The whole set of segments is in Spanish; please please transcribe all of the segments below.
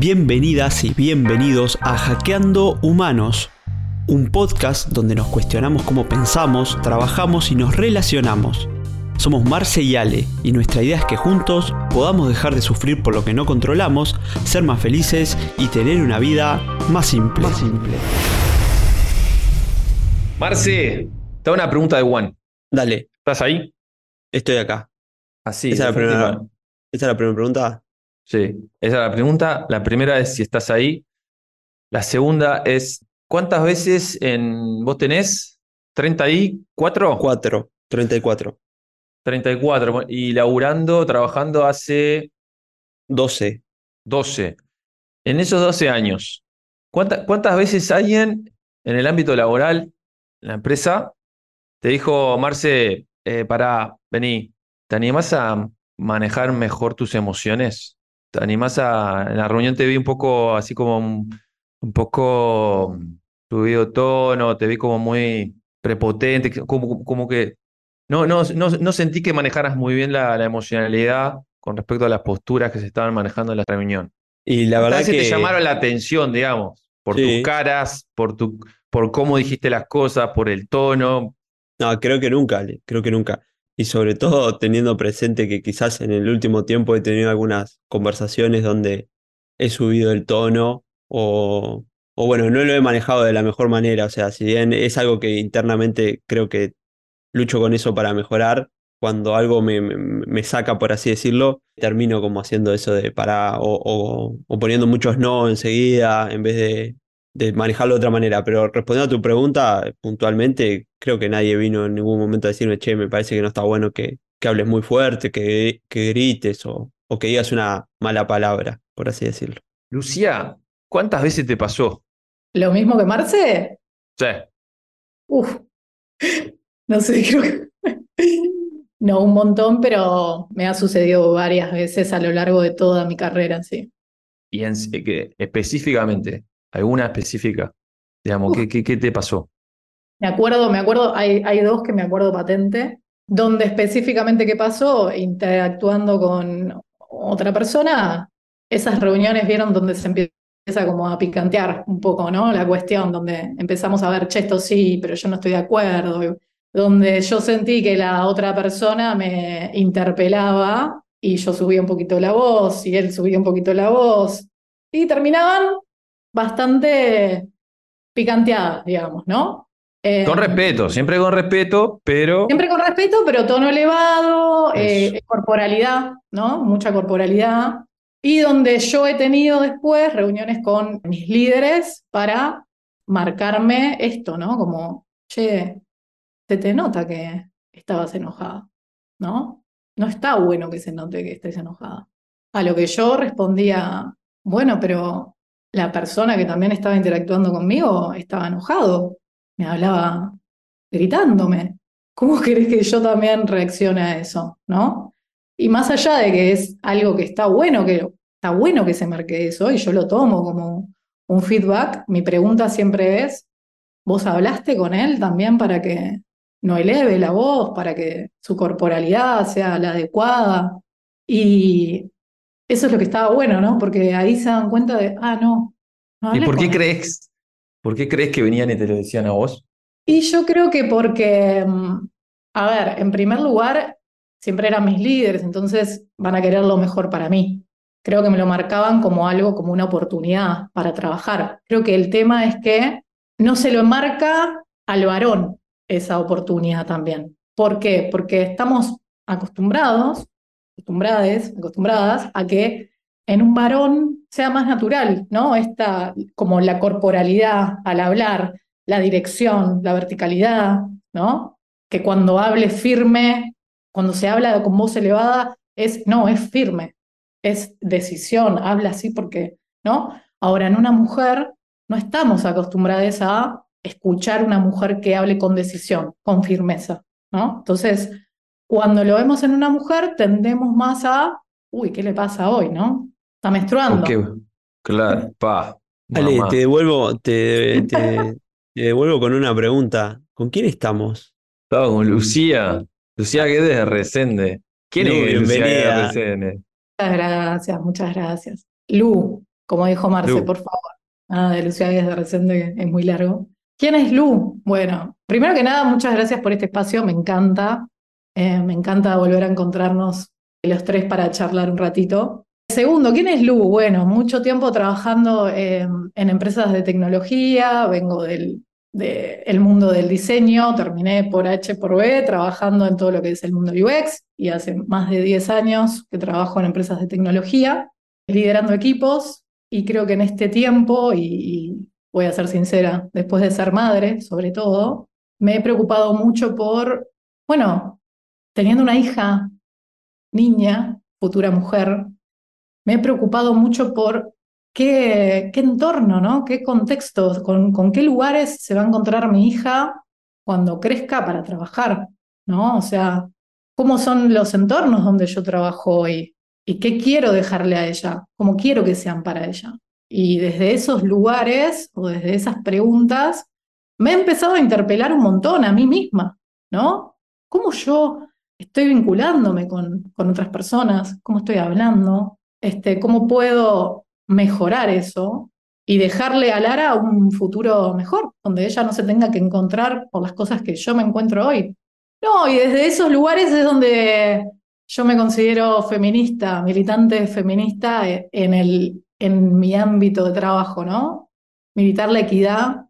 Bienvenidas y bienvenidos a Hackeando Humanos, un podcast donde nos cuestionamos cómo pensamos, trabajamos y nos relacionamos. Somos Marce y Ale y nuestra idea es que juntos podamos dejar de sufrir por lo que no controlamos, ser más felices y tener una vida más simple. Más simple. Marce, te hago una pregunta de Juan. Dale, ¿Estás ahí? estoy acá. Así. esa, es la primera, esa es la primera pregunta. Sí, esa es la pregunta. La primera es si estás ahí. La segunda es, ¿cuántas veces en vos tenés? ¿34? 4, 34, 34. Y laburando, trabajando hace 12. 12. En esos 12 años, ¿cuánta- ¿cuántas veces alguien en el ámbito laboral, en la empresa, te dijo, Marce, eh, pará, vení, ¿te animás a manejar mejor tus emociones? ¿Te animás a... En la reunión te vi un poco así como un, un poco subido de tono, te vi como muy prepotente, como, como que no, no, no, no sentí que manejaras muy bien la, la emocionalidad con respecto a las posturas que se estaban manejando en la reunión. Y la verdad que te llamaron la atención, digamos, por Sí. tus caras, por, tu, por cómo dijiste las cosas, por el tono. No, creo que nunca, creo que nunca. Y sobre todo teniendo presente que quizás en el último tiempo he tenido algunas conversaciones donde he subido el tono o, o bueno, no lo he manejado de la mejor manera. O sea, si bien es algo que internamente creo que lucho con eso para mejorar, cuando algo me, me- saca, por así decirlo, termino como haciendo eso de parar o, o- o poniendo muchos no enseguida en vez de, de manejarlo de otra manera. Pero respondiendo a tu pregunta puntualmente, creo que nadie vino en ningún momento a decirme, che, me parece que no está bueno que, que hables muy fuerte, que, que grites o, o que digas una mala palabra, por así decirlo. Lucía, ¿cuántas veces te pasó? ¿Lo mismo que Marce? Sí. Uf, no sé, creo que... No, un montón, pero me ha sucedido varias veces a lo largo de toda mi carrera, sí. Y en- eh, que, específicamente, alguna específica, digamos. ¿qué, qué, qué te pasó? Me acuerdo, me acuerdo, hay, hay dos que me acuerdo patente, donde específicamente qué pasó, interactuando con otra persona, esas reuniones vieron donde se empieza como a picantear un poco, ¿no? La cuestión, donde empezamos a ver, che, esto sí, pero yo no estoy de acuerdo, donde yo sentí que la otra persona me interpelaba y yo subía un poquito la voz y él subía un poquito la voz y terminaban bastante picanteadas, digamos, ¿no? Eh, Con respeto, siempre con respeto, pero Siempre con respeto, pero tono elevado, eh, Eso. corporalidad, ¿no? Mucha corporalidad. Y donde yo he tenido después reuniones con mis líderes para marcarme esto, ¿no? Como, che, se te nota que estabas enojada, ¿no? No está bueno que se note que estés enojada. A lo que yo respondía, bueno, pero la persona que también estaba interactuando conmigo estaba enojado, me hablaba gritándome. ¿Cómo querés que yo también reaccione a eso? ¿No? Y más allá de que es algo que está bueno, que está bueno que se marque eso, y yo lo tomo como un feedback, mi pregunta siempre es, ¿vos hablaste con él también para que no eleve la voz, para que su corporalidad sea la adecuada? Y eso es lo que estaba bueno, ¿no? Porque ahí se dan cuenta de, ah, no. no ¿y por qué crees? ¿Por qué crees que venían y te lo decían a vos? Y yo creo que porque, mm, a ver, en primer lugar, siempre eran mis líderes, entonces van a querer lo mejor para mí. Creo que me lo marcaban como algo, como una oportunidad para trabajar. Creo que el tema es que no se lo marca al varón esa oportunidad también. ¿Por qué? Porque estamos acostumbrados, acostumbrades, acostumbradas a que en un varón sea más natural, ¿no? Esta, como la corporalidad al hablar, la dirección, la verticalidad, ¿no? Que cuando hable firme, cuando se habla con voz elevada, es, no, es firme, es decisión, habla así porque, ¿no? Ahora, en una mujer no estamos acostumbrados a escuchar una mujer que hable con decisión, con firmeza, ¿no? Entonces, cuando lo vemos en una mujer, tendemos más a, uy, ¿qué le pasa hoy, no? Está menstruando. Ok, Claro, pa. Ale, te devuelvo, te, te- te devuelvo con una pregunta. ¿Con quién estamos? Estaba con Lucía. Lucía que es de Resende. ¿Quién Lu, es Lucía de Resende? Muchas gracias, muchas gracias. Lu, como dijo Marce, Lu. por favor. Nada de Lucía Díaz de Resende, es muy largo. ¿Quién es Lu? Bueno, primero que nada, muchas gracias por este espacio, me encanta. Eh, me encanta volver a encontrarnos los tres para charlar un ratito. Segundo, ¿quién es Lu? Bueno, mucho tiempo trabajando eh, en empresas de tecnología, vengo del de el mundo del diseño, terminé por H por B trabajando en todo lo que es el mundo UX y hace más de 10 años que trabajo en empresas de tecnología, liderando equipos y creo que en este tiempo, y, y voy a ser sincera, después de ser madre sobre todo, me he preocupado mucho por, bueno, teniendo una hija, niña, futura mujer, me he preocupado mucho por qué, entorno, ¿no? ¿Qué contexto, con, con qué lugares se va a encontrar mi hija cuando crezca para trabajar, ¿no? O sea, ¿cómo son los entornos donde yo trabajo hoy? ¿Y qué quiero dejarle a ella? ¿Cómo quiero que sean para ella? Y desde esos lugares o desde esas preguntas me he empezado a interpelar un montón a mí misma, ¿no? ¿Cómo yo estoy vinculándome con, con otras personas? ¿Cómo estoy hablando? Este, ¿Cómo puedo mejorar eso y dejarle a Lara un futuro mejor, donde ella no se tenga que encontrar por las cosas que yo me encuentro hoy? No, y desde esos lugares es donde yo me considero feminista, militante feminista en, el, en mi ámbito de trabajo, ¿no? Militar la equidad.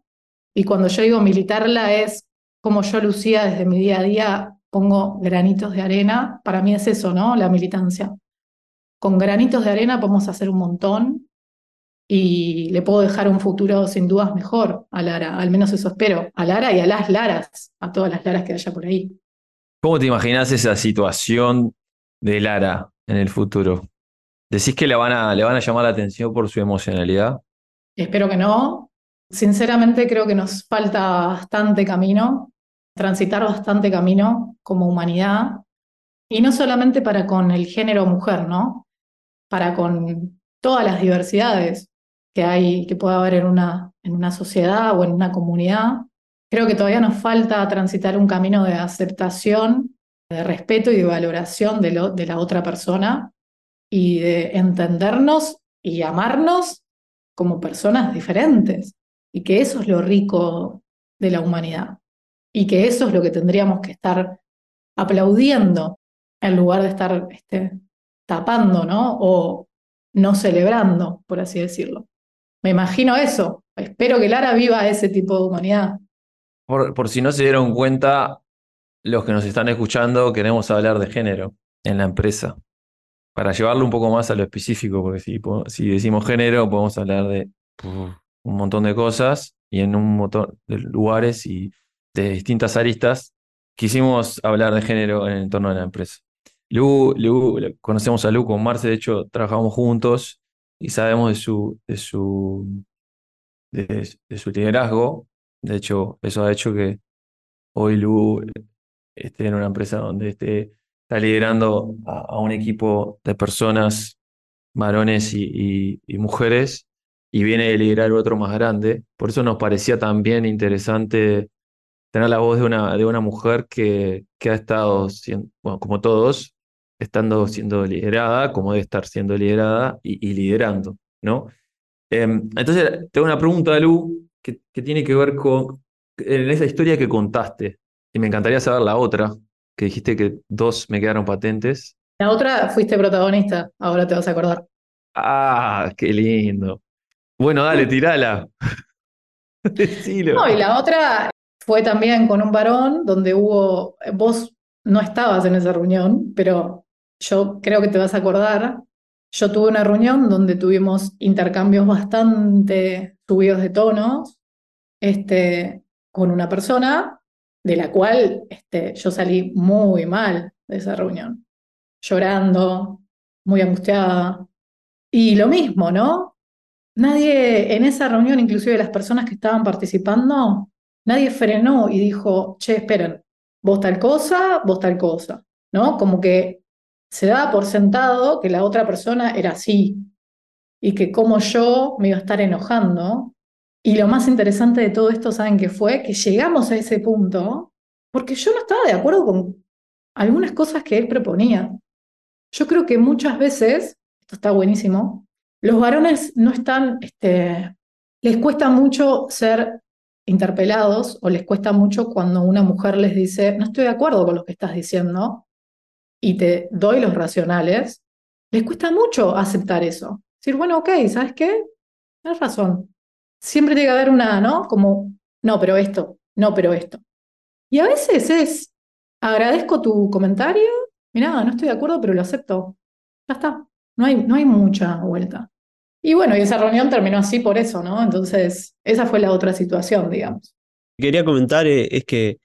Y cuando yo digo militarla es como yo lucía desde mi día a día, pongo granitos de arena. Para mí es eso, ¿no? La militancia. Con granitos de arena podemos hacer un montón y le puedo dejar un futuro sin dudas mejor a Lara, al menos eso espero, a Lara y a las Laras, a todas las Laras que haya por ahí. ¿Cómo te imaginas esa situación de Lara en el futuro? ¿Decís que le van a, le van a llamar la atención por su emocionalidad? Espero que no. Sinceramente creo que nos falta bastante camino, transitar bastante camino como humanidad, y no solamente para con el género mujer, ¿no? Para con todas las diversidades que hay, que pueda haber en una, en una sociedad o en una comunidad. Creo que todavía nos falta transitar un camino de aceptación, de respeto y de valoración de, lo, de la otra persona y de entendernos y amarnos como personas diferentes. Y que eso es lo rico de la humanidad. Y que eso es lo que tendríamos que estar aplaudiendo en lugar de estar este, tapando, ¿no? O no celebrando, por así decirlo. Me imagino eso. Espero que Lara viva ese tipo de humanidad. Por, por si no se dieron cuenta, los que nos están escuchando, queremos hablar de género en la empresa. Para llevarlo un poco más a lo específico, porque si, si decimos género, podemos hablar de un montón de cosas y en un montón de lugares y de distintas aristas. Quisimos hablar de género en el entorno de la empresa. Lu, Lu, conocemos a Lu con Marce, de hecho, trabajamos juntos y sabemos de su, de su, de, su liderazgo. De hecho, eso ha hecho que hoy Lu esté en una empresa donde esté, está liderando a, un equipo de personas, varones y, mujeres, y viene de liderar otro más grande. Por eso nos parecía también interesante tener la voz de una, de una mujer que, que ha estado, siendo, bueno, como todos, estando siendo liderada, como debe estar siendo liderada y, y liderando, ¿no? Eh, entonces, tengo una pregunta, Lu, que, que tiene que ver con en esa historia que contaste, y me encantaría saber la otra, que dijiste que dos me quedaron patentes. La otra fuiste protagonista, ahora te vas a acordar. Ah, qué lindo. Bueno, dale, tirala. No, y la otra fue también con un varón donde hubo, vos no estabas en esa reunión, pero yo creo que te vas a acordar. Yo tuve una reunión donde tuvimos intercambios bastante subidos de tonos este, con una persona de la cual este, yo salí muy mal de esa reunión, llorando, muy angustiada. Y lo mismo, ¿no? Nadie en esa reunión, inclusive las personas que estaban participando, nadie frenó y dijo, che, esperen, vos tal cosa, vos tal cosa, ¿no? Como que se daba por sentado que la otra persona era así y que como yo me iba a estar enojando. Y lo más interesante de todo esto, ¿saben qué fue? Que llegamos a ese punto porque yo no estaba de acuerdo con algunas cosas que él proponía. Yo creo que muchas veces, esto está buenísimo, los varones no están, este, les cuesta mucho ser interpelados o les cuesta mucho cuando una mujer les dice, no estoy de acuerdo con lo que estás diciendo y te doy los racionales, les cuesta mucho aceptar eso. Decir, bueno, ok, ¿sabes qué? Tienes razón. Siempre tiene que haber una, ¿no? Como, no, pero esto, no, pero esto. Y a veces es, agradezco tu comentario, mira, no estoy de acuerdo, pero lo acepto. Ya está, no hay, no hay mucha vuelta. Y bueno, y esa reunión terminó así por eso, ¿no? Entonces, esa fue la otra situación, digamos. Quería comentar eh, es que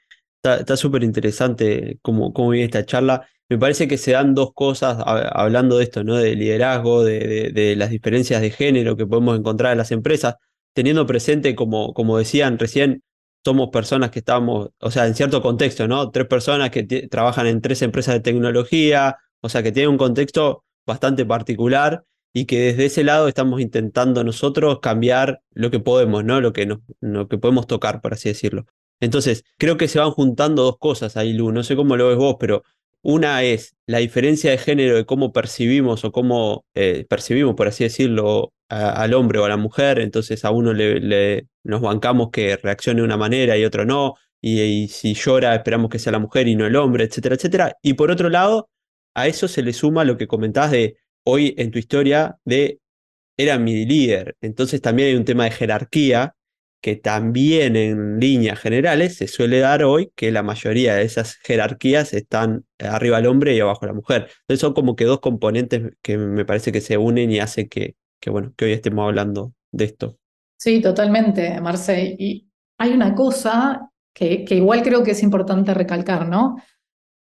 está súper interesante cómo, cómo viene esta charla. Me parece que se dan dos cosas hablando de esto, ¿no? De liderazgo, de, de, las diferencias de género que podemos encontrar en las empresas, teniendo presente, como, como decían recién, somos personas que estamos, o sea, en cierto contexto, ¿no? Tres personas que trabajan en tres empresas de tecnología, o sea, que tienen un contexto bastante particular y que desde ese lado estamos intentando nosotros cambiar lo que podemos, ¿no? Lo que, lo que podemos tocar, por así decirlo. Entonces, creo que se van juntando dos cosas ahí, Lu. No sé cómo lo ves vos, pero una es la diferencia de género de cómo percibimos o cómo eh, percibimos, por así decirlo, al hombre o a la mujer. Entonces, a uno le, nos bancamos que reaccione de una manera y otro no. Y, y si llora, esperamos que sea la mujer y no el hombre, etcétera, etcétera. Y por otro lado, a eso se le suma lo que comentabas de hoy en tu historia de era mi líder. Entonces también hay un tema de jerarquía que también en líneas generales se suele dar hoy que la mayoría de esas jerarquías están arriba el hombre y abajo la mujer. Entonces son como que dos componentes que me parece que se unen y hace que, que bueno, que hoy estemos hablando de esto. Sí, totalmente, Marce. Y hay una cosa que, que igual creo que es importante recalcar, ¿no?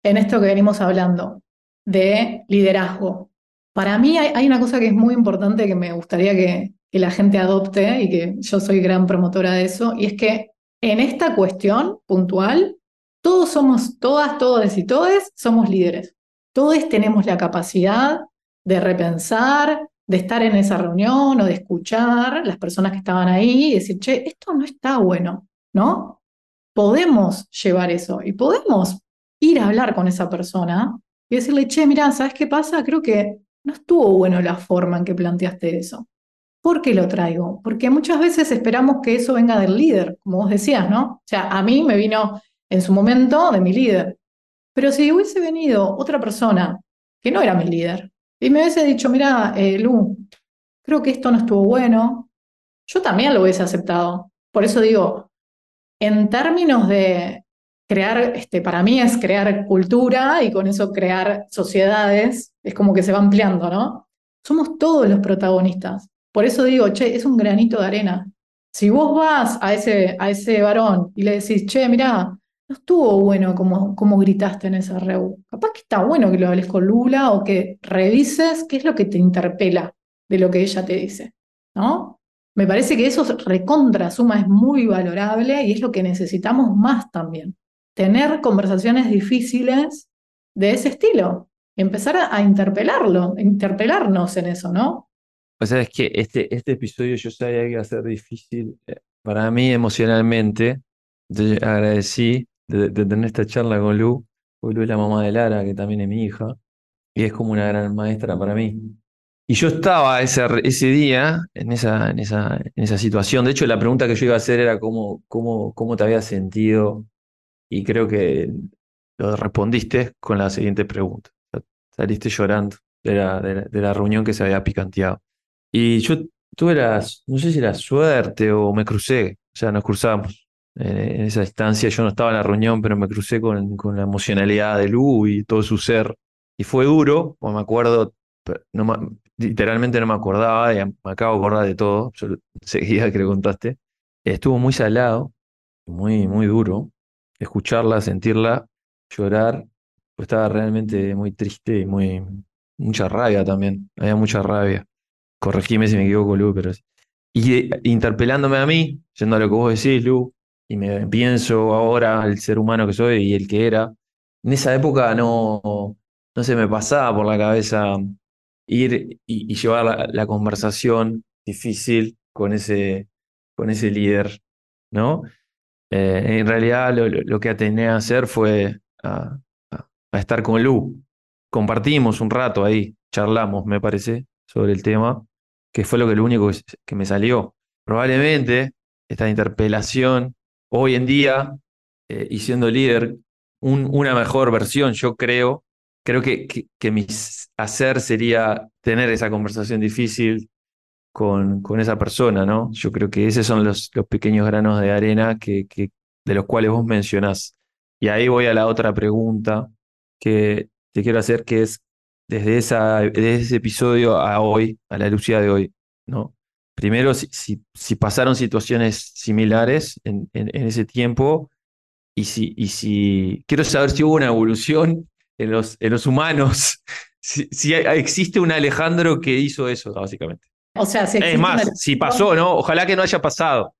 En esto que venimos hablando de liderazgo. Para mí hay, una cosa que es muy importante que me gustaría que, la gente adopte y que yo soy gran promotora de eso, y es que en esta cuestión puntual, todos somos, todas, todos y todes somos líderes. Todos tenemos la capacidad de repensar, de estar en esa reunión o de escuchar las personas que estaban ahí y decir, che, esto no está bueno, ¿no? Podemos llevar eso y podemos ir a hablar con esa persona y decirle, che, mira, ¿sabes qué pasa? Creo que no estuvo bueno la forma en que planteaste eso. ¿Por qué lo traigo? Porque muchas veces esperamos que eso venga del líder, como vos decías, ¿no? O sea, a mí me vino en su momento de mi líder. Pero si hubiese venido otra persona que no era mi líder y me hubiese dicho, mira, eh, Lu, creo que esto no estuvo bueno, yo también lo hubiese aceptado. Por eso digo, en términos de crear, este, para mí es crear cultura y con eso crear sociedades, es como que se va ampliando, ¿no? Somos todos los protagonistas. Por eso digo, che, es un granito de arena. Si vos vas a ese, a ese varón y le decís, che, mirá, no estuvo bueno como, gritaste en esa reu. Capaz que está bueno que lo hables con Lula o que revises qué es lo que te interpela de lo que ella te dice, ¿no? Me parece que eso recontra suma es muy valorable y es lo que necesitamos más también tener conversaciones difíciles de ese estilo, empezar a, interpelarlo, interpelarnos en eso, ¿no? O sea, es que este, este episodio yo sabía que iba a ser difícil eh, para mí emocionalmente. Entonces agradecí de, tener esta charla con Lu, porque Lu es la mamá de Lara, que también es mi hija, y es como una gran maestra para mí. Y yo estaba ese, ese día en esa, en, esa, en esa situación. De hecho, la pregunta que yo iba a hacer era cómo, cómo, cómo te habías sentido y creo que lo respondiste con la siguiente pregunta. Saliste llorando de la, de la, reunión que se había picanteado. Y yo tuve la, no sé si la suerte o me crucé, o sea, nos cruzamos en, esa instancia. Yo no estaba en la reunión, pero me crucé con, con la emocionalidad de Lu y todo su ser. Y fue duro, pues me acuerdo, no, literalmente no me acordaba, y me acabo de acordar de todo, yo seguía que le contaste. Estuvo muy salado, muy, muy duro escucharla, sentirla, llorar, pues estaba realmente muy triste y muy mucha rabia también, había mucha rabia. Corregime si me equivoco, Lu, pero y eh, interpelándome a mí, yendo a lo que vos decís, Lu, y me pienso ahora el ser humano que soy y el que era. En esa época no, no se me pasaba por la cabeza ir y, llevar la, la, conversación difícil con ese, con ese líder, ¿no? Eh, en realidad lo, que atené a hacer fue a, estar con Lu. Compartimos un rato ahí, charlamos, me parece, sobre el tema. que fue lo que único que, me salió. Probablemente esta interpelación hoy en día, eh, y siendo líder, un- una mejor versión, yo creo, creo que, que, que mi hacer sería tener esa conversación difícil con, esa persona, ¿no? Yo creo que esos son los, pequeños granos de arena que, de los cuales vos mencionás. Y ahí voy a la otra pregunta que te quiero hacer, que es desde, ese episodio a hoy, a la Lucía de hoy, ¿no? Primero, si, pasaron situaciones similares en, ese tiempo y si, quiero saber si hubo una evolución en los, humanos, si, existe un Alejandro que hizo eso, básicamente. O sea, si Es más, una- si pasó, ¿no? Ojalá que no haya pasado.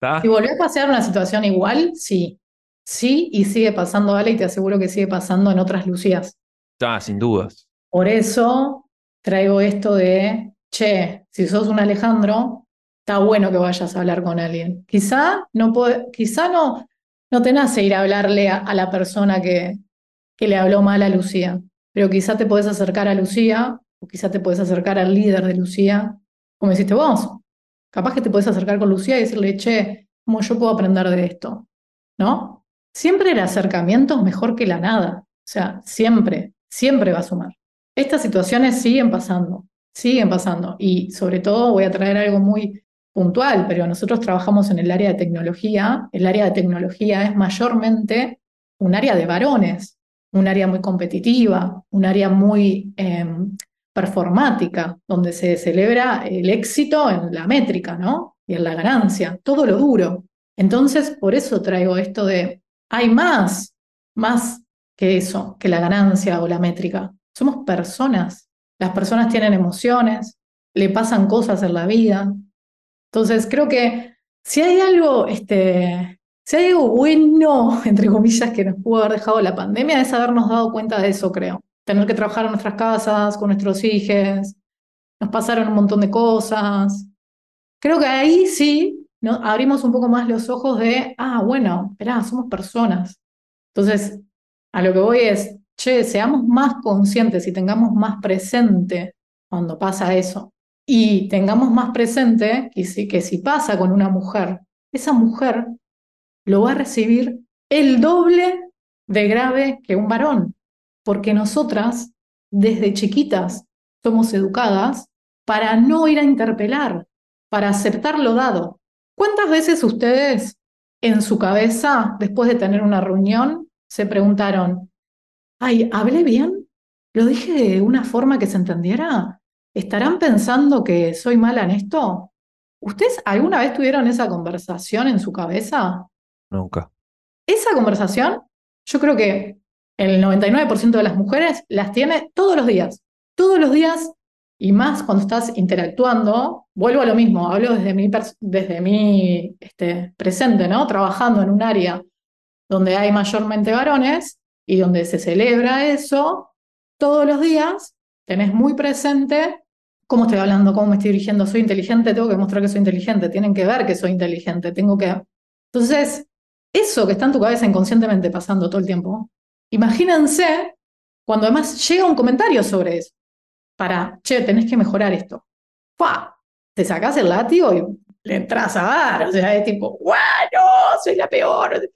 ¿tá? Si volvió a pasar una situación igual, sí. Sí, y sigue pasando, Ale, y te aseguro que sigue pasando en otras Lucías. Ah, sin dudas. Por eso traigo esto de, che, si sos un Alejandro, está bueno que vayas a hablar con alguien. Quizá no, puede- quizá no, no te nace ir a hablarle a, a la persona que, que le habló mal a Lucía, pero quizá te podés acercar a Lucía, o quizá te podés acercar al líder de Lucía, como hiciste vos. Capaz que te podés acercar con Lucía y decirle, che, ¿cómo yo puedo aprender de esto? ¿No? Siempre el acercamiento es mejor que la nada. O sea, siempre, siempre va a sumar. Estas situaciones siguen pasando, siguen pasando. Y sobre todo voy a traer algo muy puntual, pero nosotros trabajamos en el área de tecnología. El área de tecnología es mayormente un área de varones, un área muy competitiva, un área muy eh, performática, donde se celebra el éxito en la métrica, ¿no? Y en la ganancia, todo lo duro. Entonces, por eso traigo esto de, hay más, más que eso, que la ganancia o la métrica. Somos personas. Las personas tienen emociones, le pasan cosas en la vida. Entonces, creo que si hay algo, este, si hay algo bueno, entre comillas, que nos pudo haber dejado la pandemia, es habernos dado cuenta de eso, creo. Tener que trabajar en nuestras casas, con nuestros hijos, nos pasaron un montón de cosas. Creo que ahí sí abrimos un poco más los ojos de, ah, bueno, esperá, somos personas. Entonces, a lo que voy es, che, seamos más conscientes y tengamos más presente cuando pasa eso. Y tengamos más presente que si, que si pasa con una mujer, esa mujer lo va a recibir el doble de grave que un varón. Porque nosotras, desde chiquitas, somos educadas para no ir a interpelar, para aceptar lo dado. ¿Cuántas veces ustedes en su cabeza, después de tener una reunión, se preguntaron, ay, ¿hablé bien? ¿Lo dije de una forma que se entendiera? ¿Estarán pensando que soy mala en esto? ¿Ustedes alguna vez tuvieron esa conversación en su cabeza? Nunca. Esa conversación, yo creo que el 99% de las mujeres las tiene todos los días. Todos los días y más cuando estás interactuando, vuelvo a lo mismo, hablo desde mi, desde mi este, presente, ¿no? Trabajando en un área donde hay mayormente varones y donde se celebra eso, todos los días tenés muy presente cómo estoy hablando, cómo me estoy dirigiendo, soy inteligente, tengo que mostrar que soy inteligente, tienen que ver que soy inteligente, tengo que... Entonces, eso que está en tu cabeza inconscientemente pasando todo el tiempo, imagínense cuando además llega un comentario sobre eso, para, che, tenés que mejorar esto. ¡Fua! Te sacás el látigo y le entras a dar, o sea, es tipo, bueno, soy la peor.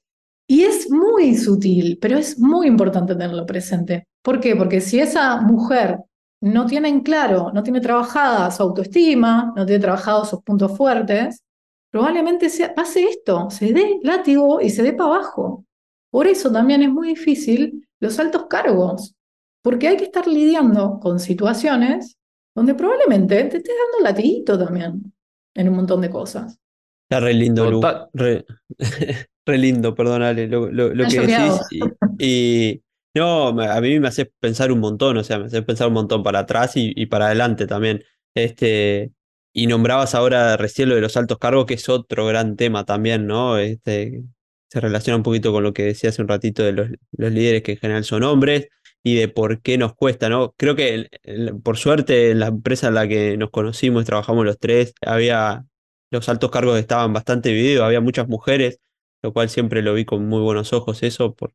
Y es muy sutil, pero es muy importante tenerlo presente. ¿Por qué? Porque si esa mujer no tiene en claro, no tiene trabajada su autoestima, no tiene trabajado sus puntos fuertes, probablemente sea, pase esto, se dé látigo y se dé para abajo. Por eso también es muy difícil los altos cargos, porque hay que estar lidiando con situaciones donde probablemente te estés dando latiguito también en un montón de cosas. Está re lindo, Lu. Re, re lindo, perdónale lo, lo, lo que decís. Y, y, no, a mí me hace pensar un montón, o sea, me hace pensar un montón para atrás y, y para adelante también. Este, y nombrabas ahora recién lo de los altos cargos, que es otro gran tema también, ¿no? Este, se relaciona un poquito con lo que decía hace un ratito de los, líderes que en general son hombres y de por qué nos cuesta, ¿no? Creo que por suerte en la empresa en la que nos conocimos y trabajamos los tres, había los altos cargos estaban bastante divididos, había muchas mujeres, lo cual siempre lo vi con muy buenos ojos eso, por,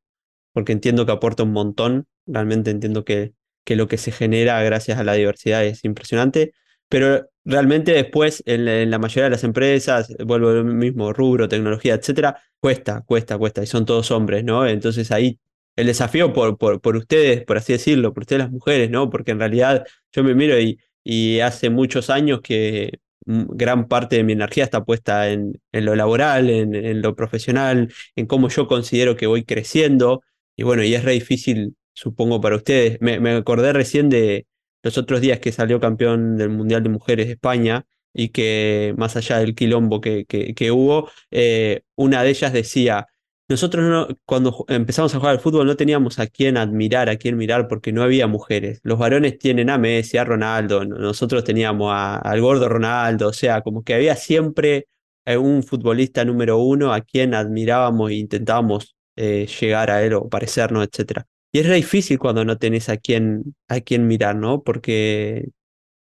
porque entiendo que aporta un montón, realmente entiendo que, que lo que se genera gracias a la diversidad es impresionante, pero realmente después en la, mayoría de las empresas, vuelvo al mismo rubro, tecnología, etcétera, cuesta, cuesta, cuesta, y son todos hombres, ¿no? Entonces ahí el desafío por, por, por ustedes, por así decirlo, por ustedes las mujeres, ¿no? Porque en realidad yo me miro y, y hace muchos años que gran parte de mi energía está puesta en, en lo laboral, en, en, lo profesional, en cómo yo considero que voy creciendo. Y bueno, y es re difícil, supongo, para ustedes. Me, me acordé recién de, los otros días que salió campeón del Mundial de Mujeres de España y que más allá del quilombo que, que, hubo, eh, una de ellas decía, nosotros no, cuando empezamos a jugar al fútbol no teníamos a quién admirar, a quién mirar, porque no había mujeres. Los varones tienen a Messi, a Ronaldo, nosotros teníamos al gordo Ronaldo, o sea, como que había siempre eh, un futbolista número uno a quien admirábamos e intentábamos eh, llegar a él o parecernos, etc. Y es difícil cuando no tenés a quién, a quién mirar, ¿no? Porque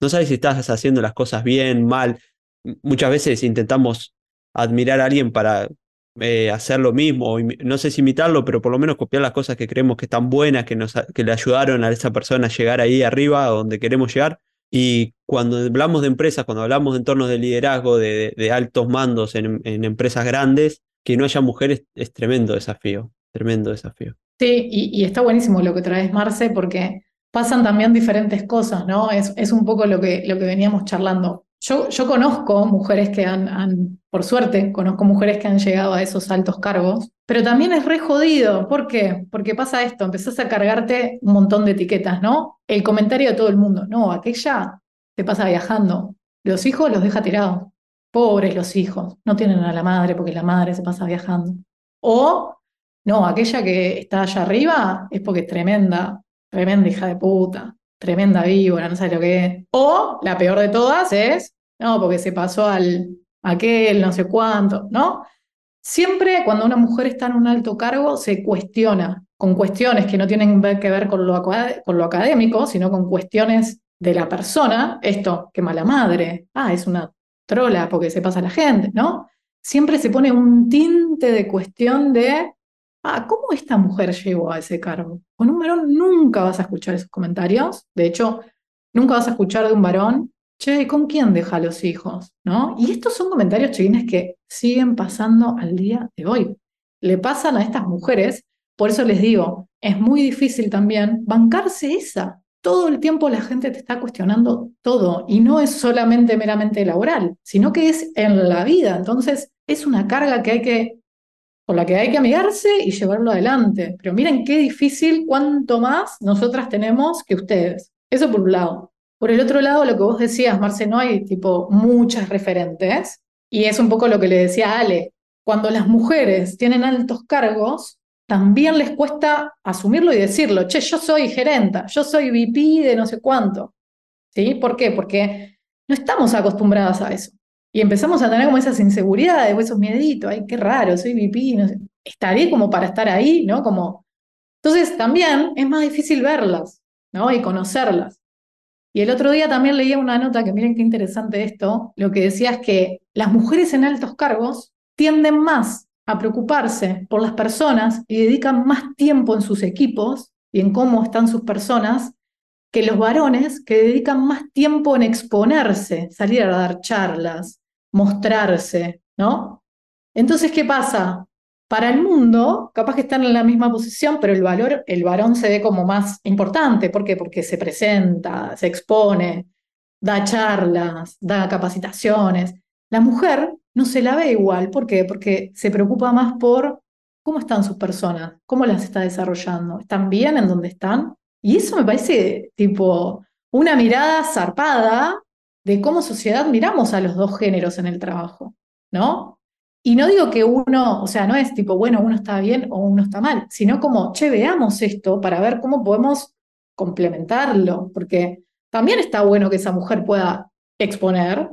no sabes si estás haciendo las cosas bien, mal. Muchas veces intentamos admirar a alguien para eh, hacer lo mismo, no sé si imitarlo, pero por lo menos copiar las cosas que creemos que están buenas, que, nos, que le ayudaron a esa persona a llegar ahí arriba, a donde queremos llegar. Y cuando hablamos de empresas, cuando hablamos de entornos de liderazgo, de, altos mandos en, empresas grandes, que no haya mujeres es tremendo desafío, tremendo desafío. Sí, y, está buenísimo lo que traes, Marce, porque pasan también diferentes cosas, ¿no? Es, es un poco lo que, lo que veníamos charlando. Yo, yo conozco mujeres que han, han, por suerte, conozco mujeres que han llegado a esos altos cargos, pero también es re jodido. ¿Por qué? Porque pasa esto, empezás a cargarte un montón de etiquetas, ¿no? El comentario de todo el mundo, no, aquella te pasa viajando, los hijos los deja tirados. Pobres los hijos, no tienen a la madre porque la madre se pasa viajando. O no, aquella que está allá arriba es porque es tremenda, tremenda hija de puta, tremenda víbora, no sé lo que es. O la peor de todas es, no, porque se pasó al aquel, no sé cuánto, ¿no? Siempre cuando una mujer está en un alto cargo se cuestiona con cuestiones que no tienen que ver con lo, con lo académico, sino con cuestiones de la persona. Esto, qué mala madre, ah, es una trola porque se pasa a la gente, ¿no? Siempre se pone un tinte de cuestión de ah, ¿cómo esta mujer llegó a ese cargo? Con un varón nunca vas a escuchar esos comentarios. De hecho, nunca vas a escuchar de un varón, che, ¿con quién deja los hijos? ¿No? Y estos son comentarios chiquines que siguen pasando al día de hoy. Le pasan a estas mujeres, por eso les digo, es muy difícil también bancarse esa. Todo el tiempo la gente te está cuestionando todo y no es solamente meramente laboral, sino que es en la vida. Entonces, es una carga que hay que con la que hay que amigarse y llevarlo adelante. Pero miren qué difícil, cuánto más nosotras tenemos que ustedes. Eso por un lado. Por el otro lado, lo que vos decías, Marce, no hay tipo muchas referentes. Y es un poco lo que le decía Ale. Cuando las mujeres tienen altos cargos, también les cuesta asumirlo y decirlo. Che, yo soy gerenta, yo soy VP de no sé cuánto. ¿Sí? ¿Por qué? Porque no estamos acostumbradas a eso. Y empezamos a tener como esas inseguridades, esos mieditos, ay, qué raro, soy VP, no estaré como para estar ahí, ¿no? Como... Entonces también es más difícil verlas, ¿no? Y conocerlas. Y el otro día también leía una nota que miren qué interesante esto, lo que decía es que las mujeres en altos cargos tienden más a preocuparse por las personas y dedican más tiempo en sus equipos y en cómo están sus personas que los varones que dedican más tiempo en exponerse, salir a dar charlas, mostrarse, ¿no? Entonces, ¿qué pasa? Para el mundo, capaz que están en la misma posición, pero el valor, el varón se ve como más importante. ¿Por qué? Porque se presenta, se expone, da charlas, da capacitaciones. La mujer no se la ve igual. ¿Por qué? Porque se preocupa más por cómo están sus personas, cómo las está desarrollando. ¿Están bien en donde están? Y eso me parece tipo una mirada zarpada de cómo sociedad miramos a los dos géneros en el trabajo, ¿no? Y no digo que uno, o sea, no es tipo, bueno, uno está bien o uno está mal, sino como, che, veamos esto para ver cómo podemos complementarlo, porque también está bueno que esa mujer pueda exponer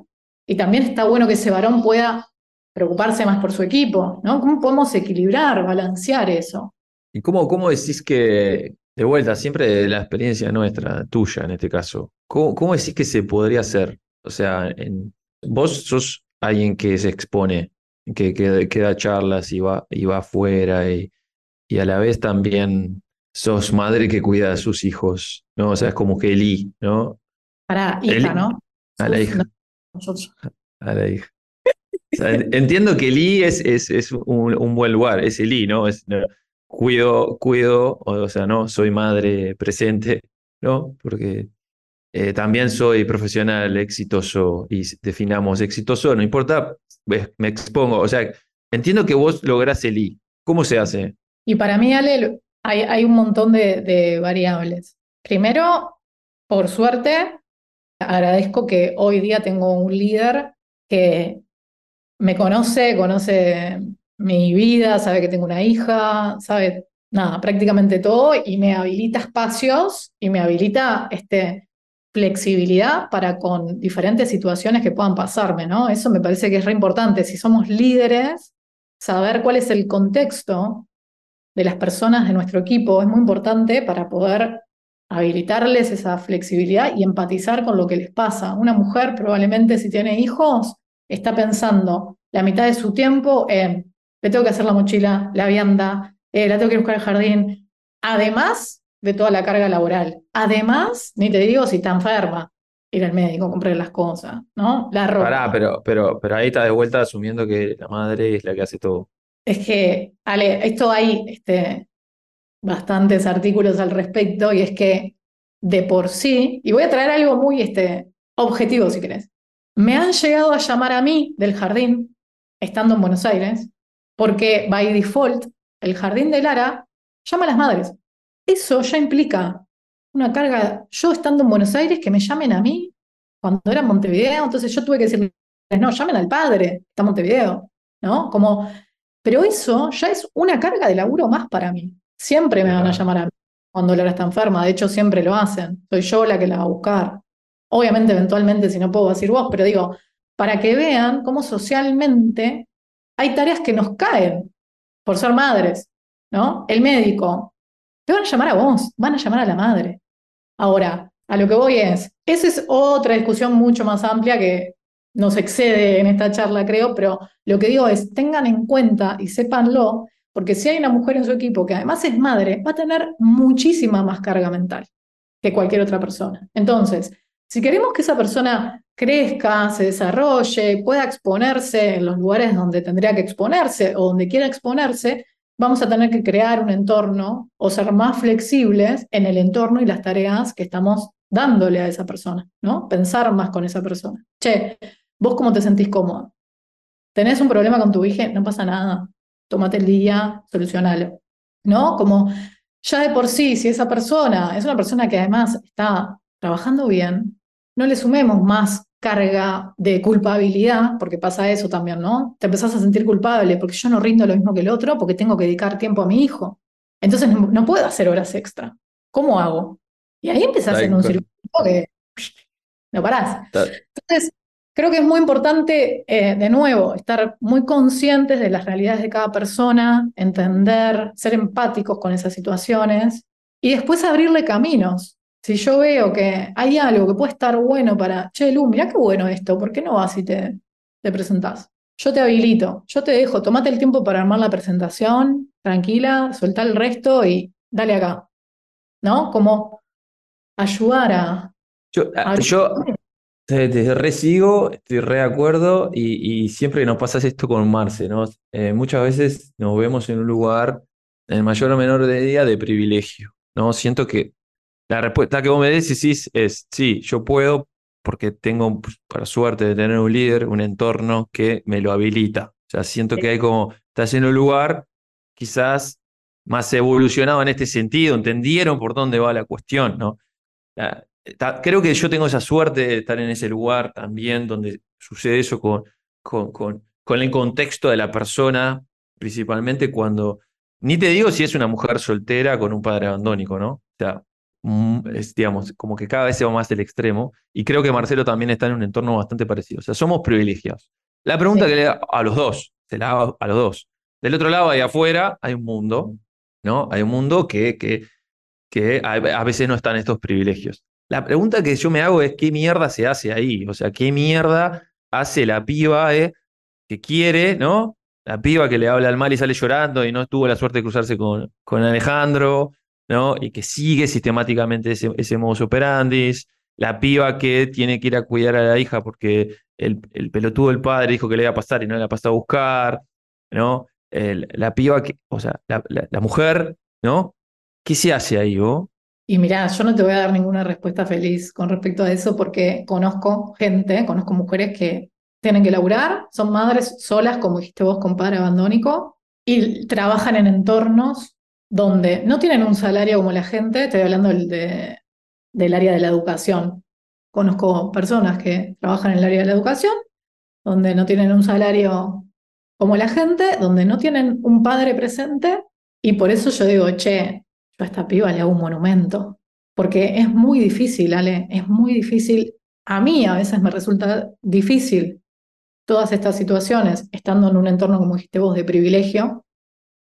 y también está bueno que ese varón pueda preocuparse más por su equipo, ¿no? ¿Cómo podemos equilibrar, balancear eso? ¿Y cómo, cómo decís que, de vuelta, siempre de la experiencia nuestra, tuya en este caso, ¿cómo, cómo decís que se podría hacer? O sea, en, vos sos alguien que se expone, que, que, da charlas y va, y va afuera y, y, a la vez también sos madre que cuida a sus hijos, ¿no? O sea, es como que Eli, ¿no? Para hija, ¿no? A la hija. nosotros. A la hija. O sea, en- entiendo que el I es, es, es un, un buen lugar, es el I, ¿no? Es, no, cuido, cuido, o, o sea, no, soy madre presente, ¿no? Porque eh, también soy profesional exitoso y definamos exitoso, no importa, ves, me expongo, o sea, entiendo que vos lográs el I. ¿Cómo se hace? Y para mí, Ale, hay, hay un montón de, de variables. Primero, por suerte, agradezco que hoy día tengo un líder que me conoce, conoce mi vida, sabe que tengo una hija, sabe nada, prácticamente todo y me habilita espacios y me habilita este, flexibilidad para con diferentes situaciones que puedan pasarme, ¿no? Eso me parece que es re importante. Si somos líderes, saber cuál es el contexto de las personas de nuestro equipo es muy importante para poder habilitarles esa flexibilidad y empatizar con lo que les pasa. Una mujer probablemente si tiene hijos está pensando la mitad de su tiempo en le tengo que hacer la mochila, la vianda, eh, la tengo que buscar al jardín, además de toda la carga laboral. Además, ni te digo si está enferma, ir al médico, comprar las cosas, ¿no? La ropa. Pará, pero, pero, pero ahí está de vuelta asumiendo que la madre es la que hace todo. Es que, Ale, esto hay este, bastantes artículos al respecto y es que de por sí, y voy a traer algo muy este, objetivo si querés, me han llegado a llamar a mí del jardín, estando en Buenos Aires, porque by default el jardín de Lara llama a las madres. Eso ya implica una carga, yo estando en Buenos Aires, que me llamen a mí cuando era en Montevideo, entonces yo tuve que decirles, no, llamen al padre, está en Montevideo, ¿no? Como pero eso ya es una carga de laburo más para mí. Siempre me van a llamar a mí cuando Lara está enferma, de hecho siempre lo hacen. Soy yo la que la va a buscar. Obviamente, eventualmente, si no puedo decir vos, pero digo, para que vean cómo socialmente hay tareas que nos caen por ser madres, ¿no? El médico, te van a llamar a vos, van a llamar a la madre. Ahora, a lo que voy es, esa es otra discusión mucho más amplia que nos excede en esta charla, creo, pero lo que digo es, tengan en cuenta y sépanlo, porque si hay una mujer en su equipo que además es madre, va a tener muchísima más carga mental que cualquier otra persona. Entonces, si queremos que esa persona crezca, se desarrolle, pueda exponerse en los lugares donde tendría que exponerse o donde quiera exponerse, vamos a tener que crear un entorno o ser más flexibles en el entorno y las tareas que estamos dándole a esa persona, ¿no? Pensar más con esa persona. Che, ¿vos cómo te sentís cómoda? ¿Tenés un problema con tu hija? No pasa nada. Tómate el día, solucionalo. ¿No? Como ya de por sí, si esa persona es una persona que además está trabajando bien, no le sumemos más carga de culpabilidad, porque pasa eso también, ¿no? Te empezás a sentir culpable porque yo no rindo lo mismo que el otro, porque tengo que dedicar tiempo a mi hijo. Entonces no, puedo hacer horas extra. ¿Cómo hago? Y ahí empiezas en un circuito que no parás. Entonces, creo que es muy importante, eh, de nuevo, estar muy conscientes de las realidades de cada persona, entender, ser empáticos con esas situaciones y después abrirle caminos. Si yo veo que hay algo que puede estar bueno para, che, Lu, mirá qué bueno esto, ¿por qué no vas y te, te presentás? Yo te habilito, yo te dejo, tomate el tiempo para armar la presentación, tranquila, soltá el resto y dale acá. ¿No? Como ayudar a, Yo, a yo te, te resigo, estoy re de acuerdo y, y siempre nos pasa esto con Marce, ¿no? Eh, muchas veces nos vemos en un lugar, en mayor o menor medida, de privilegio, ¿no? Siento que la respuesta que vos me decís es, sí, yo puedo porque tengo, pues, para suerte, de tener un líder, un entorno que me lo habilita. O sea, siento que hay como, estás en un lugar quizás más evolucionado en este sentido, entendieron por dónde va la cuestión, ¿no? Ta- Creo que yo tengo esa suerte de estar en ese lugar también donde sucede eso con, con, con, con el contexto de la persona, principalmente cuando, ni te digo si es una mujer soltera con un padre abandónico, ¿no? O sea, es, digamos, como que cada vez se va más del extremo, y creo que Marcelo también está en un entorno bastante parecido, o sea, somos privilegiados. La pregunta Sí. que le hago a los dos, se la hago a los dos. Del otro lado, ahí afuera, hay un mundo, ¿no? Hay un mundo que, que, que a, a veces no están estos privilegios. La pregunta que yo me hago es, ¿qué mierda se hace ahí? O sea, ¿qué mierda hace la piba eh, que quiere, ¿no? La piba que le habla al mal y sale llorando y no tuvo la suerte de cruzarse con, con Alejandro, ¿no? Y que sigue sistemáticamente ese, ese modus operandi. La piba que tiene que ir a cuidar a la hija porque el, el pelotudo del padre dijo que le iba a pasar y no le ha pasado a buscar, ¿no? El- la piba, que, o sea, la, la- la mujer, ¿no? ¿Qué se hace ahí, vos? Y mirá, yo no te voy a dar ninguna respuesta feliz con respecto a eso porque conozco gente, conozco mujeres que tienen que laburar, son madres solas, como dijiste vos, con padre abandónico, y trabajan en entornos donde no tienen un salario como la gente, estoy hablando del, de- del área de la educación. Conozco personas que trabajan en el área de la educación, donde no tienen un salario como la gente, donde no tienen un padre presente, y por eso yo digo, che, yo a esta piba le hago un monumento, porque es muy difícil, Ale, es muy difícil. A mí a veces me resulta difícil todas estas situaciones, estando en un entorno, como dijiste vos, de privilegio,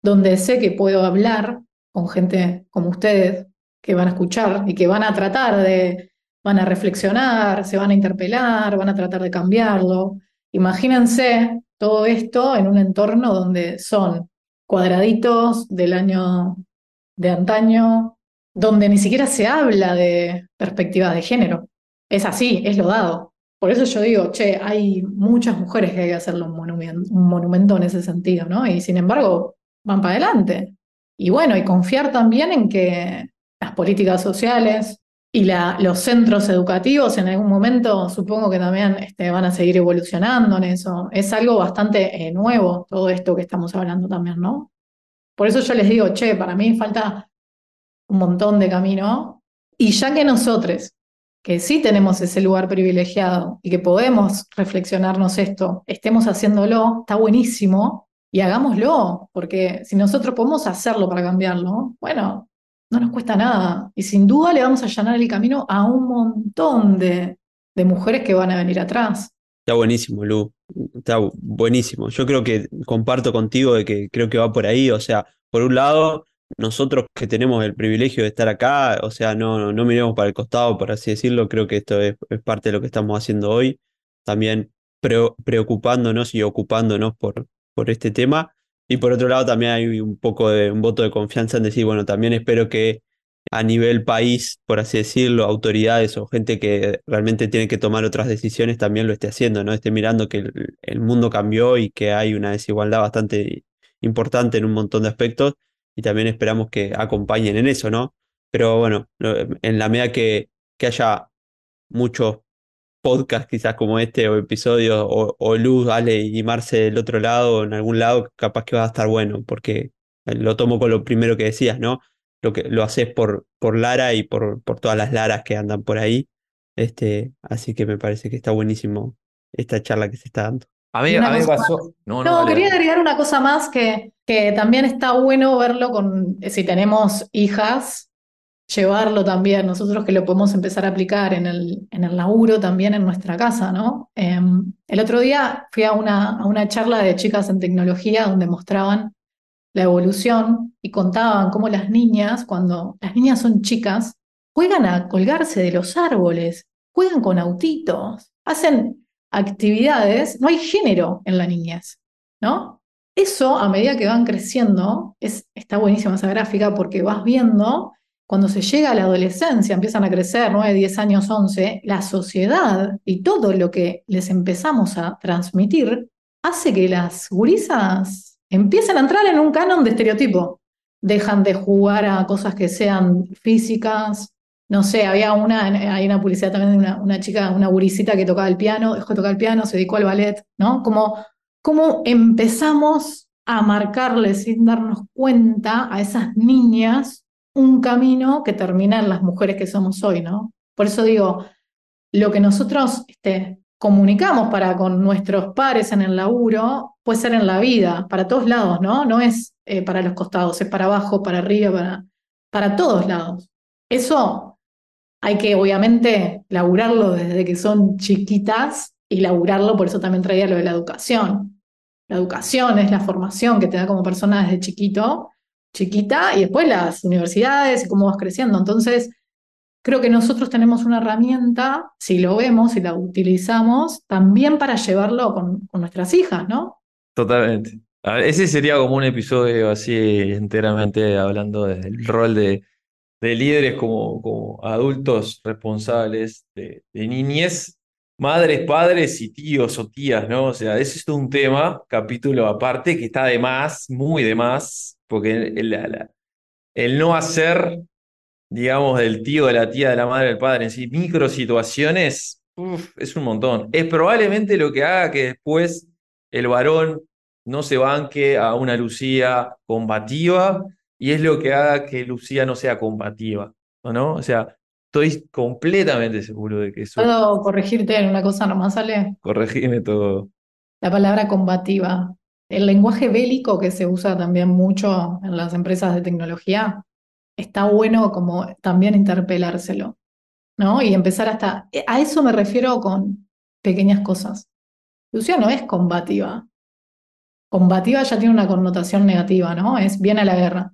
donde sé que puedo hablar con gente como ustedes, que van a escuchar y que van a tratar de, van a reflexionar, se van a interpelar, van a tratar de cambiarlo. Imagínense todo esto en un entorno donde son cuadraditos del año de antaño, donde ni siquiera se habla de perspectivas de género. Es así, es lo dado. Por eso yo digo, che, hay muchas mujeres que hay que hacerle un monumento, un monumento en ese sentido, ¿no? Y sin embargo, van para adelante. Y bueno, y confiar también en que las políticas sociales y los centros educativos en algún momento supongo que también este, van a seguir evolucionando en eso. Es algo bastante eh, nuevo todo esto que estamos hablando también, ¿no? Por eso yo les digo, che, para mí falta un montón de camino. Y ya que nosotros, que sí tenemos ese lugar privilegiado y que podemos reflexionarnos esto, estemos haciéndolo, está buenísimo y hagámoslo, porque si nosotros podemos hacerlo para cambiarlo, bueno, no nos cuesta nada. Y sin duda le vamos a allanar el camino a un montón de, de mujeres que van a venir atrás. Está buenísimo, Lu. Está bu- buenísimo. Yo creo que comparto contigo de que creo que va por ahí. O sea, por un lado, nosotros que tenemos el privilegio de estar acá, o sea, no, no, miremos para el costado, por así decirlo. Creo que esto es, parte de lo que estamos haciendo hoy. También preo- preocupándonos y ocupándonos por, por este tema. Y por otro lado, también hay un poco de un voto de confianza en decir, bueno, también espero que a nivel país, por así decirlo, autoridades o gente que realmente tiene que tomar otras decisiones también lo esté haciendo, ¿no? Esté mirando que el, mundo cambió y que hay una desigualdad bastante importante en un montón de aspectos y también esperamos que acompañen en eso, ¿no? Pero bueno, en la medida que, que haya muchos podcasts quizás como este o episodios o, o Luz, Ale y Marce del otro lado, en algún lado, capaz que va a estar bueno, porque lo tomo con lo primero que decías, ¿no? Lo que lo haces por, por Lara y por, por todas las Laras que andan por ahí. Este, así que me parece que está buenísimo esta charla que se está dando. A mí, a mí pasó. No, no, No, dale, quería agregar una cosa más que, que también está bueno verlo con, si tenemos hijas, llevarlo también, nosotros que lo podemos empezar a aplicar en el, en el laburo también en nuestra casa, ¿no? Eh, el otro día fui a una, a una charla de chicas en tecnología donde mostraban la evolución y contaban cómo las niñas, cuando las niñas son chicas, juegan a colgarse de los árboles, juegan con autitos, hacen actividades, no hay género en la niñez, ¿no? Eso a medida que van creciendo, es, está buenísima esa gráfica porque vas viendo cuando se llega a la adolescencia, empiezan a crecer 9, 10 años, 11, la sociedad y todo lo que les empezamos a transmitir hace que las gurisas empiecen a entrar en un canon de estereotipo. Dejan de jugar a cosas que sean físicas. No sé, había una, hay una publicidad también de una, chica, una gurisita que tocaba el piano, dejó de tocar el piano, se dedicó al ballet, ¿no? Como, como empezamos a marcarle sin darnos cuenta a esas niñas un camino que termina en las mujeres que somos hoy, ¿no? Por eso digo, lo que nosotros este, comunicamos para con nuestros pares en el laburo puede ser en la vida, para todos lados, ¿no? No es eh, para los costados, es para abajo, para arriba, para, para todos lados. Eso hay que obviamente laburarlo desde que son chiquitas y laburarlo, por eso también traía lo de la educación. La educación es la formación que te da como persona desde chiquito, chiquita, y después las universidades y cómo vas creciendo. Entonces, creo que nosotros tenemos una herramienta, si lo vemos, si la utilizamos, también para llevarlo con, nuestras hijas, ¿no? Totalmente. Ese sería como un episodio así enteramente hablando del rol de, de líderes como, como adultos responsables de, de niñez madres, padres y tíos o tías, ¿no? O sea, ese es un tema, capítulo aparte, que está de más, muy de más, porque el, el no hacer, digamos, del tío, de la tía, de la madre, del padre en sí, micro situaciones, es un montón. Es probablemente lo que haga que después el varón no se banque a una Lucía combativa y es lo que haga que Lucía no sea combativa, ¿no? O sea, estoy completamente seguro de que eso... ¿Puedo corregirte en una cosa nomás, Ale? Corregime todo. La palabra combativa. El lenguaje bélico que se usa también mucho en las empresas de tecnología, está bueno como también interpelárselo, ¿no? Y empezar hasta... A eso me refiero con pequeñas cosas. Lucía no es combativa. Combativa ya tiene una connotación negativa, ¿no? Es viene a la guerra.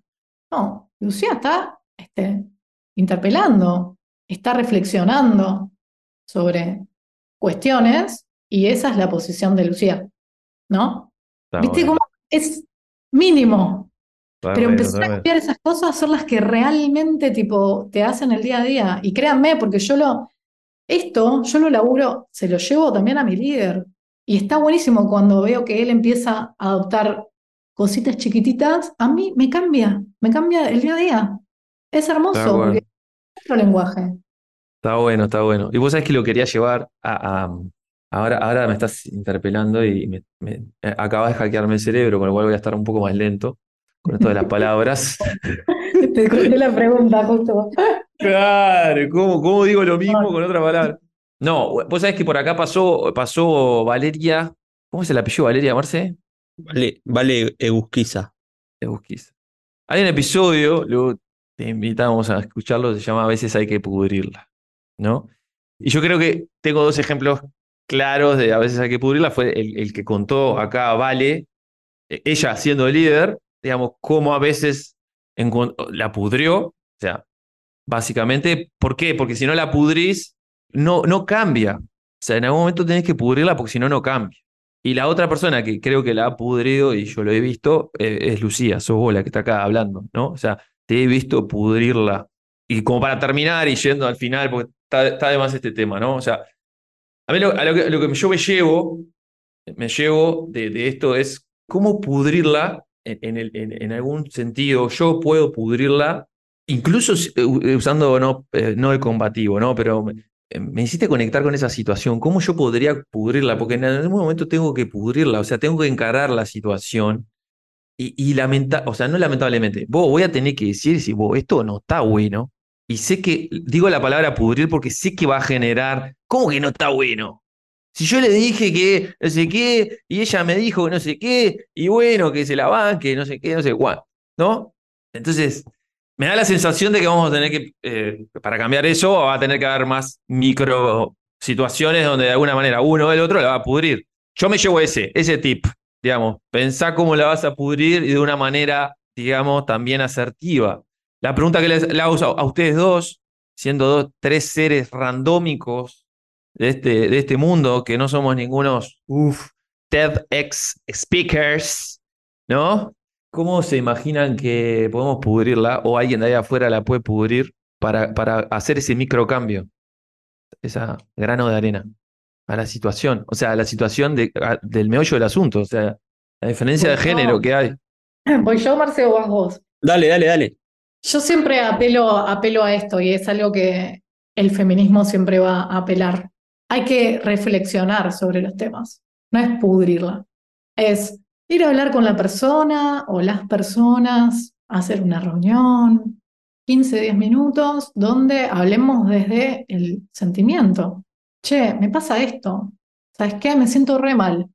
No, Lucía está este, interpelando, está reflexionando sobre cuestiones y esa es la posición de Lucía, ¿no? ¿Viste cómo es mínimo? pero empezar a cambiar esas cosas son las que realmente tipo, te hacen el día a día. Y créanme, porque yo lo, esto, yo lo laburo, se lo llevo también a mi líder. Y está buenísimo cuando veo que él empieza a adoptar cositas chiquititas, a mí me cambia, me cambia el día a día. Es hermoso, porque es otro lenguaje. Está bueno, está bueno. Y vos sabés que lo quería llevar a, Ahora, ahora me estás interpelando y me, eh, acabas de hackearme el cerebro, con lo cual voy a estar un poco más lento con esto de las palabras. Te conté la pregunta justo. Claro, ¿cómo, ¿cómo, digo lo mismo con otra palabra? No, vos sabés que por acá pasó, pasó Valeria. ¿Cómo es el apellido Valeria, Marce? Vale, vale Egusquiza. Egusquiza. Hay un episodio, luego te invitamos a escucharlo, se llama A veces hay que pudrirla, ¿no? Y yo creo que tengo dos ejemplos claros de a veces hay que pudrirla. Fue el, que contó acá Vale, e, ella siendo líder, digamos, cómo a veces la pudrió. O sea, básicamente, ¿por qué? Porque si no la pudrís, no, no cambia. O sea, en algún momento tenés que pudrirla porque si no, no cambia. Y la otra persona que creo que la ha pudrido, y yo lo he visto, eh, es Lucía, sos vos la que está acá hablando, ¿no? O sea, te he visto pudrirla. Y como para terminar y yendo al final, porque está, está este tema, ¿no? O sea, a mí lo, que, yo me llevo, me llevo de, esto es cómo pudrirla en, algún sentido. Yo puedo pudrirla, incluso usando no, eh, no el combativo, ¿no? Pero eh, me hiciste conectar con esa situación. ¿Cómo yo podría pudrirla? Porque en algún momento tengo que pudrirla, o sea, tengo que encarar la situación. Y, y o sea, no lamentablemente, vos voy a tener que decir si vos, esto no está bueno. Y sé que, digo la palabra pudrir porque sé que va a generar, ¿cómo que no está bueno? Si yo le dije que no sé qué, y ella me dijo que no sé qué, y bueno, que se la banque, no sé qué, no sé cuánto, ¿no? Entonces, me da la sensación de que vamos a tener que, eh, para cambiar eso, va a tener que haber más micro situaciones donde de alguna manera uno o el otro la va a pudrir. Yo me llevo ese, ese tip, digamos, pensá cómo la vas a pudrir y de una manera, digamos, también asertiva. La pregunta que les, hago a ustedes dos, siendo dos, tres seres randómicos de este, de este mundo, que no somos ningunos uf, TEDx speakers, ¿no? ¿Cómo se imaginan que podemos pudrirla o alguien de ahí afuera la puede pudrir para, para hacer ese microcambio, esa grano de arena a la situación? O sea, a la situación de, del meollo del asunto, o sea, la diferencia de género que hay. ¿Voy yo, Marcelo, o vos? Dale, dale, dale. Yo siempre apelo, apelo a esto y es algo que el feminismo siempre va a apelar. Hay que reflexionar sobre los temas, no es pudrirla, es ir a hablar con la persona o las personas, hacer una reunión, 15, 10 minutos, donde hablemos desde el sentimiento. Che, me pasa esto, ¿sabes qué? Me siento re mal,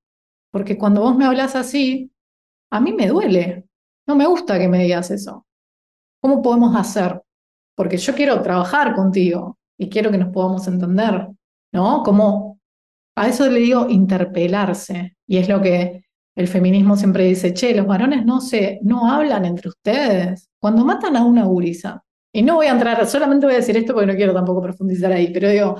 porque cuando vos me hablas así, a mí me duele, no me gusta que me digas eso. ¿Cómo podemos hacer? Porque yo quiero trabajar contigo y quiero que nos podamos entender, ¿no? Como a eso le digo interpelarse y es lo que el feminismo siempre dice, che, los varones no se, no hablan entre ustedes. Cuando matan a una gurisa, y no voy a entrar, solamente voy a decir esto porque no quiero tampoco profundizar ahí, pero digo,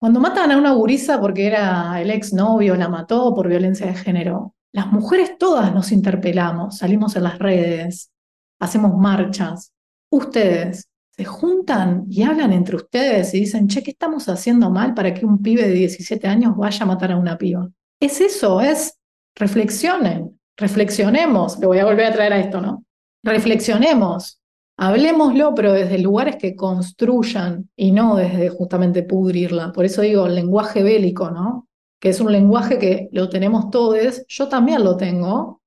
cuando matan a una gurisa porque era el exnovio, la mató por violencia de género, las mujeres todas nos interpelamos, salimos en las redes, hacemos marchas. Ustedes se juntan y hablan entre ustedes y dicen, che, ¿qué estamos haciendo mal para que un pibe de 17 años vaya a matar a una piba? Es eso, es reflexionen, reflexionemos, le voy a volver a traer a esto, ¿no? Reflexionemos, hablemoslo, pero desde lugares que construyan y no desde justamente pudrirla. Por eso digo, el lenguaje bélico, ¿no? Que es un lenguaje que lo tenemos todos, yo también lo tengo,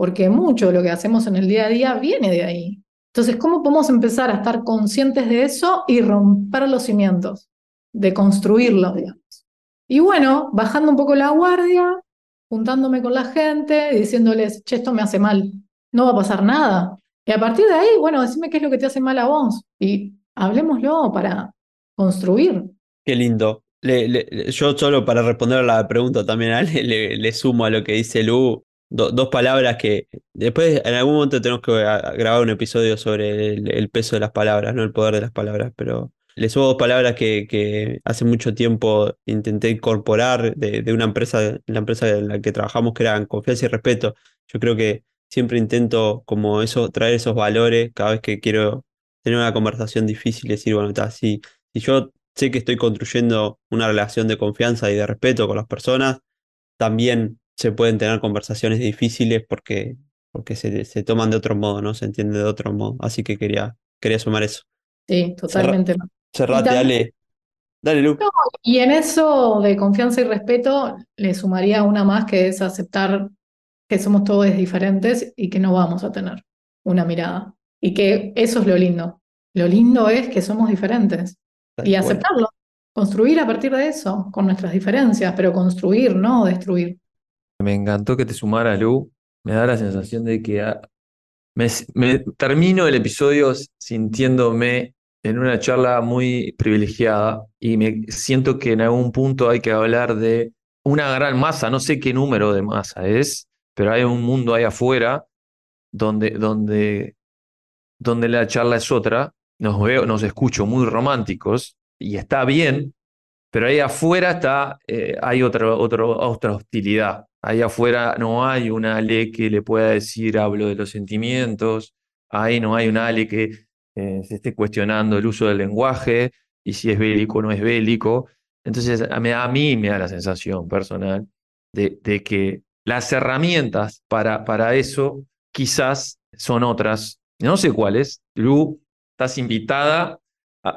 porque mucho de lo que hacemos en el día a día viene de ahí. Entonces, ¿cómo podemos empezar a estar conscientes de eso y romper los cimientos, de construirlos, digamos? Y bueno, bajando un poco la guardia, juntándome con la gente, diciéndoles, che, esto me hace mal, no va a pasar nada. Y a partir de ahí, bueno, decime qué es lo que te hace mal a vos y hablemoslo para construir. Qué lindo. yo solo para responder a la pregunta también, le, le, sumo a lo que dice Lu dos palabras que después en algún momento tenemos que grabar un episodio sobre el, peso de las palabras, no el poder de las palabras, pero le sumo dos palabras que, hace mucho tiempo intenté incorporar de, una empresa, la empresa en la que trabajamos, que eran confianza y respeto. Yo creo que siempre intento como eso, traer esos valores cada vez que quiero tener una conversación difícil y decir, bueno, está, si, si yo sé que estoy construyendo una relación de confianza y de respeto con las personas, también se pueden tener conversaciones difíciles porque, porque se, toman de otro modo, ¿no? Se entiende de otro modo. Así que quería, quería sumar eso. Sí, totalmente. cerrate, dale. Dale, Lu. y en eso de confianza y respeto, le sumaría una más que es aceptar que somos todos diferentes y que no vamos a tener una mirada. Y que eso es lo lindo. Lo lindo es que somos diferentes y aceptarlo. Construir a partir de eso, con nuestras diferencias, pero construir, no destruir. Me encantó que te sumara, Lu. Me da la sensación de que ah, me, termino el episodio sintiéndome en una charla muy privilegiada y me siento que en algún punto hay que hablar de una gran masa, no sé qué número de masa es, pero hay un mundo ahí afuera donde, donde, donde la charla es otra, nos veo, nos escucho muy románticos y está bien, pero ahí afuera está, eh, hay otra, hostilidad. Ahí afuera no hay un Ale que le pueda decir hablo de los sentimientos, ahí no hay un Ale que eh, se esté cuestionando el uso del lenguaje y si es bélico o no es bélico. Entonces a mí, a mí me da la sensación personal de, de que las herramientas para, para eso quizás son otras, no sé cuáles. Lu, estás invitada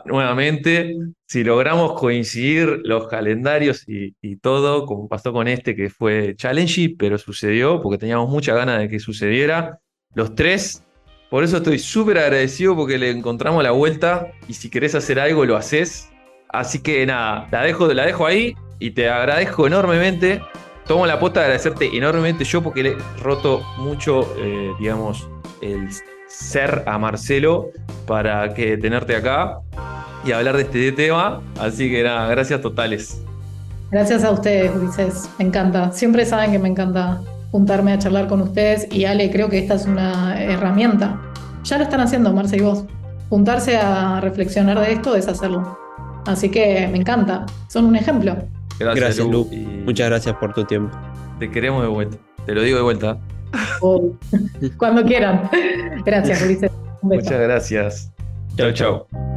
nuevamente, si logramos coincidir los calendarios y, todo, como pasó con este que fue challenging, pero sucedió porque teníamos mucha ganas de que sucediera, los tres. Por eso estoy súper agradecido porque le encontramos la vuelta y si querés hacer algo lo haces. Así que nada, la dejo, la dejo ahí y te agradezco enormemente. Tomo la posta de agradecerte enormemente yo porque le he roto mucho, eh, digamos, el ser a Marcelo para que tenerte acá y hablar de este tema. Así que nada, gracias totales. Gracias a ustedes, Ulises. Me encanta. Siempre saben que me encanta juntarme a charlar con ustedes y Ale, creo que esta es una herramienta. Ya lo están haciendo, Marce y vos. Juntarse a reflexionar de esto es hacerlo. Así que me encanta. Son un ejemplo. Gracias, Lu. Muchas gracias por tu tiempo. Te queremos de vuelta. Te lo digo de vuelta. Cuando quieran. Gracias, Ulises. Muchas gracias. Chao, chao.